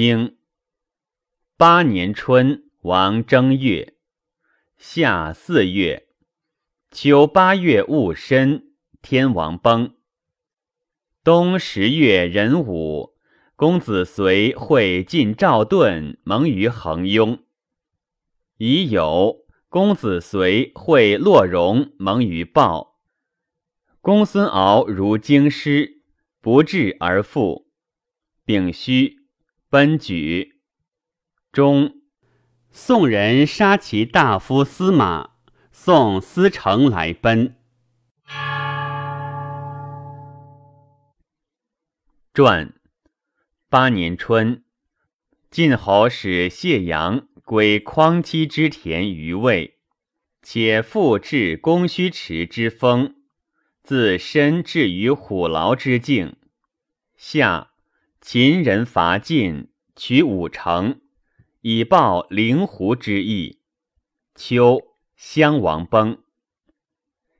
经八年春，王正月，夏四月，秋八月戊申，天王崩。冬十月壬午，公子随会晋赵盾盟于衡雍。乙酉，公子随会洛荣盟于鲍。公孙敖如京师，不治而复。丙戌。奔举，中，宋人杀其大夫司马，送司成来奔。传，八年春，晋侯使谢阳归匡期之田于魏，且复至公须池之峰，自身至于虎牢之境，夏。秦人伐晋，取五城，以报灵狐之意。秋，襄王崩。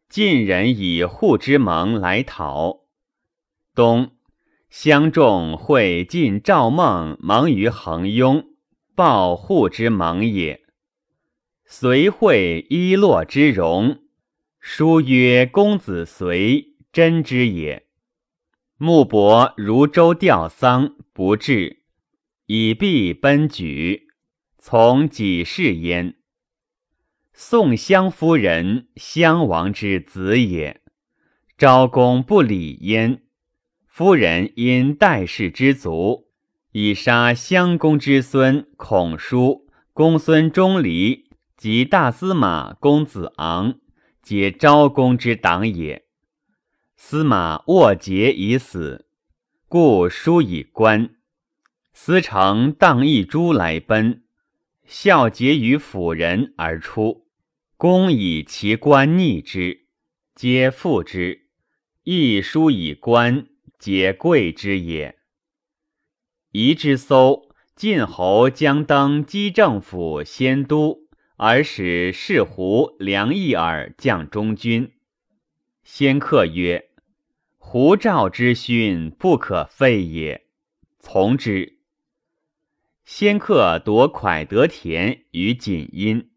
晋人以护之盟来讨。冬，襄仲会晋赵孟盟于衡雍，报护之盟也。随会伊洛之戎，书曰：“公子随真之也。”穆伯如舟吊丧，不至，以必奔举，从己事焉。宋襄夫人，襄王之子也。昭公不礼焉，夫人因代氏之族，以杀襄公之孙孔叔、公孙钟离及大司马公子昂，皆昭公之党也。司马握节已死，故书以观。司成荡一珠来奔，孝节于辅人而出。公以其官逆之，皆附之。亦书以官，皆贵之也。夷之搜，晋侯将登基政府先都，而使士胡梁义耳将中军。先客曰。胡赵之勋不可废也，从之。先客夺蒯德田于锦阴，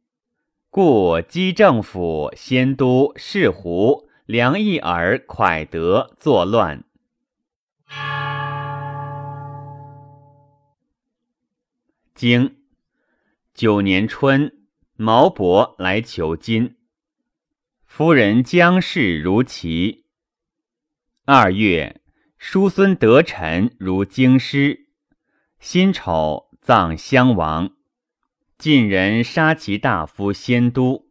故姬政府先都士胡梁义尔蒯德作乱。经九年春，毛伯来求金，夫人将氏如齐。二月，叔孙得臣如京师。辛丑，葬襄王。晋人杀其大夫先都。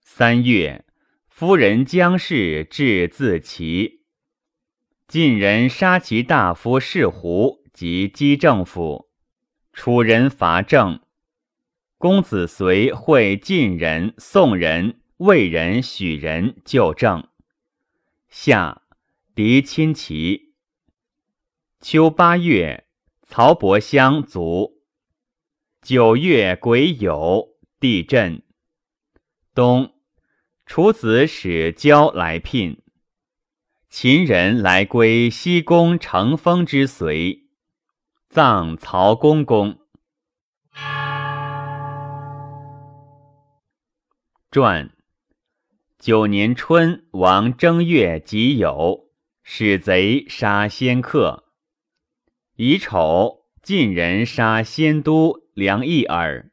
三月，夫人姜氏至自齐。晋人杀其大夫士胡及姬政府。楚人伐郑。公子随会晋人、宋人、魏人、许人救郑。夏，狄亲齐。秋八月，曹伯相卒。九月癸酉，地震。冬，楚子使交来聘。秦人来归西宫乘风之随，葬曹公公。传。九年春，王正月己酉，使贼杀先客。乙丑，晋人杀先都梁义耳。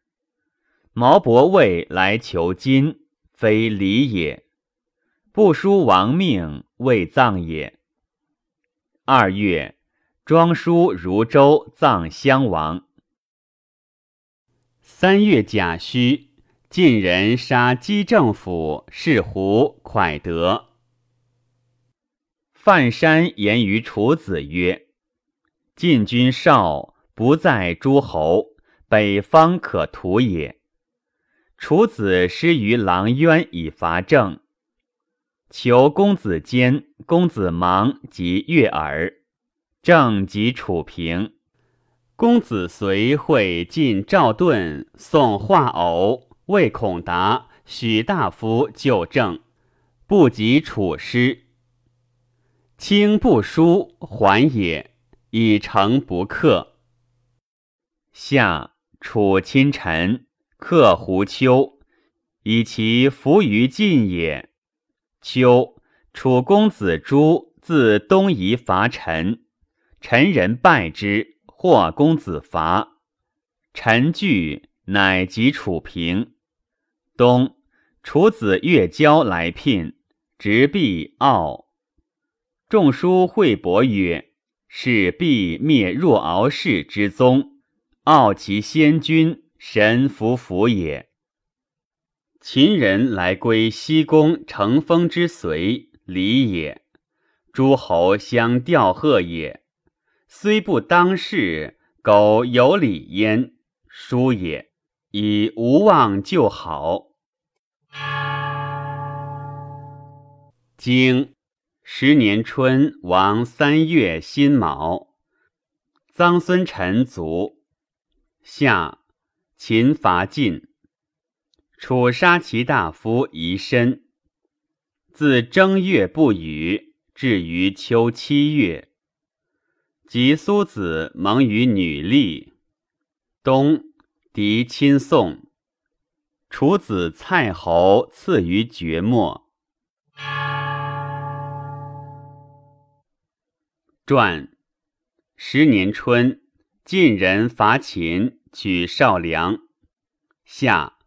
毛伯卫来求金，非礼也。不书王命，未葬也。二月，庄叔如州葬襄王。三月甲戌。晋人杀姬政府是胡蒯德。范山言于楚子曰：“晋军少，不在诸侯，北方可图也。”楚子失于狼渊以伐郑，求公子坚、公子芒及悦耳。郑及楚平。公子随会晋赵盾，送画偶。魏孔达、许大夫就政，不及楚师。卿不书还也，以诚不克。夏，楚亲臣，克胡丘，以其服于晋也。秋，楚公子朱自东夷伐陈，陈人败之，获公子伐。陈惧，乃及楚平。冬，楚子越交来聘，执币傲。仲舒惠伯曰：“是必灭若敖氏之宗，傲其先君，神服服也。”秦人来归西宫乘风之随礼也，诸侯相吊贺也。虽不当世，苟有礼焉，殊也。以无忘就好。经十年春，王三月辛卯，臧孙臣卒。夏，秦伐晋。楚杀其大夫夷申。自正月不雨，至于秋七月。及苏子蒙于女吏。冬，敌亲宋。楚子蔡侯赐于绝末。传。十年春，晋人伐秦，取少梁。夏。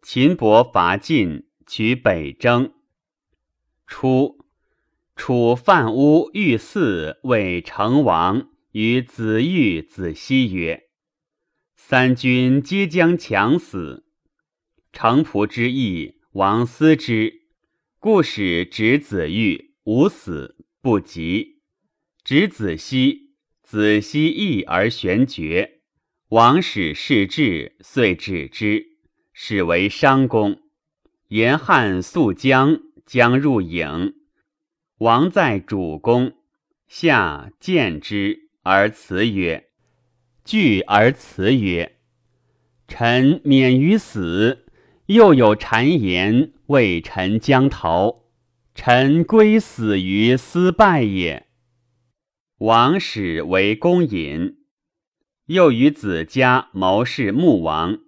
秦伯伐晋，取北征。初，楚范乌欲嗣为成王，与子玉、子熙曰：“三军皆将强死，城仆之意，王思之，故使执子玉，无死不及；执子熙，子熙义而玄绝。王使事至，遂止之。”始为商公，严汉肃将，将入郢。王在主公，下见之而辞曰：“惧而辞曰：‘臣免于死。’又有谗言，谓臣将逃，臣归死于斯败也。”王始为公隐，又与子家谋士穆王。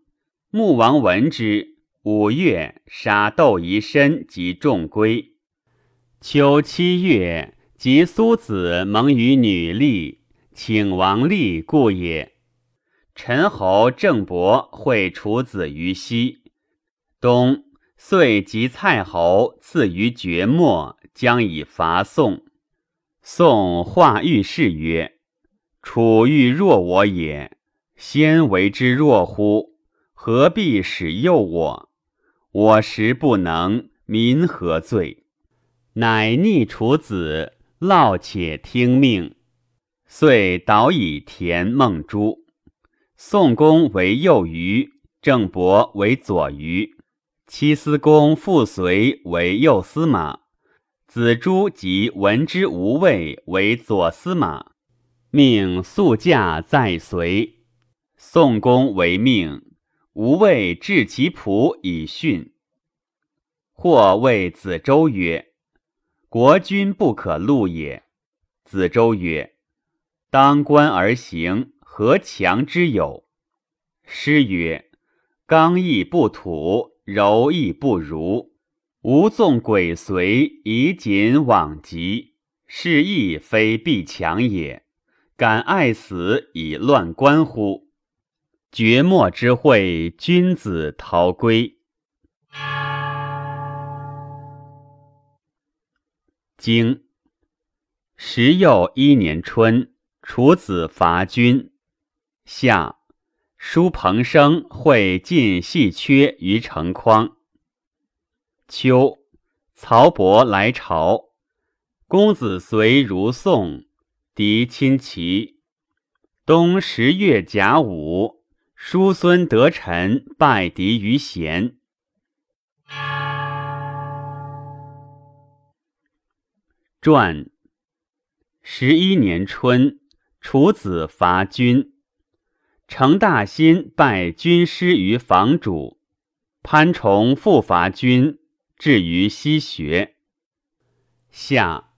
穆王闻之，五月杀窦仪申及众归。秋七月，及苏子蒙于女吏，请王立故也。陈侯郑伯会楚子于西。冬，遂及蔡侯赐于绝末，将以伐宋。宋化御士曰：“楚欲弱我也，先为之弱乎？”何必使诱我？我实不能，民何罪？乃逆楚子，劳且听命，遂导以田孟珠。宋公为右虞，郑伯为左虞，七司公傅随为右司马，子朱及闻之无畏为左司马，命速驾在随。宋公为命。无畏治其仆以训。或谓子周曰：“国君不可戮也。”子周曰：“当官而行，何强之有？”诗曰：“刚毅不土，柔亦不如。吾纵鬼随，以谨往疾。是亦非必强也。敢爱死以乱官乎？”绝末之会，君子逃归。经十又一年春，楚子伐君。夏，叔彭生会晋细缺于城匡。秋，曹伯来朝，公子随如宋，敌亲齐。冬十月甲午。叔孙得臣拜敌于贤。传。十一年春，楚子伐君，成大心拜军师于房主。潘崇复伐君，至于西学。夏，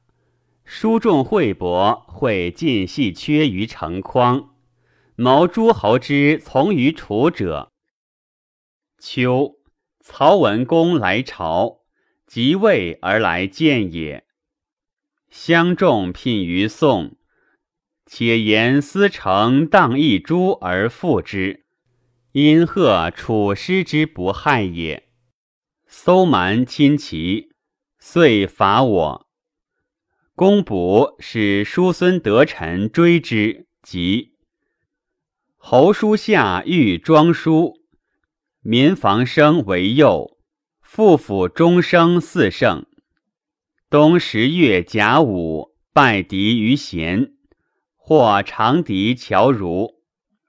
书众惠伯会晋系缺于城匡。谋诸侯之从于楚者。秋，曹文公来朝，即位而来见也。相众聘于宋，且言思成荡一株而复之，因贺楚师之不害也。搜蛮侵齐，遂伐我。公卜使叔孙得臣追之，即侯叔下欲庄叔，民房生为右，父府终生四圣。冬十月甲午，拜敌于贤，或长笛乔如，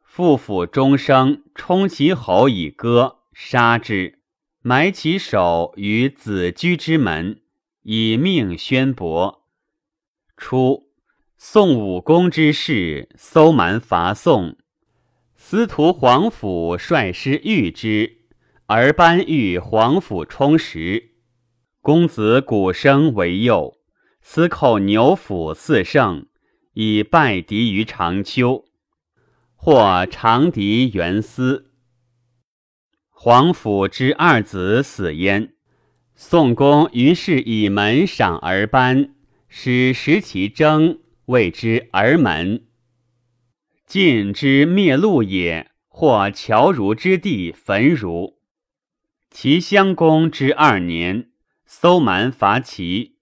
父府终生冲其喉以歌，杀之，埋其首于子居之门，以命宣伯。初，宋武公之事，搜蛮伐宋，司徒皇甫率师御之，而班欲皇甫充实。公子鼓声为右，司寇牛府四胜，以败敌于长丘。或长敌元思，皇甫之二子死焉。宋公于是以门赏而班，使食其征，谓之儿门。晋之灭路也，或侨如之地焚如。齐襄公之二年。搜蛮伐齐，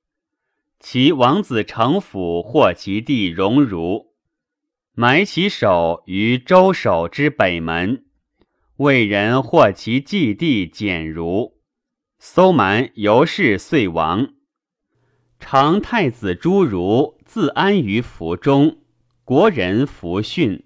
其王子成府获其地荣如，埋其首于周守之北门。魏人获其祭地简如，搜蛮由是遂亡。常太子朱如自安于府中，国人弗训。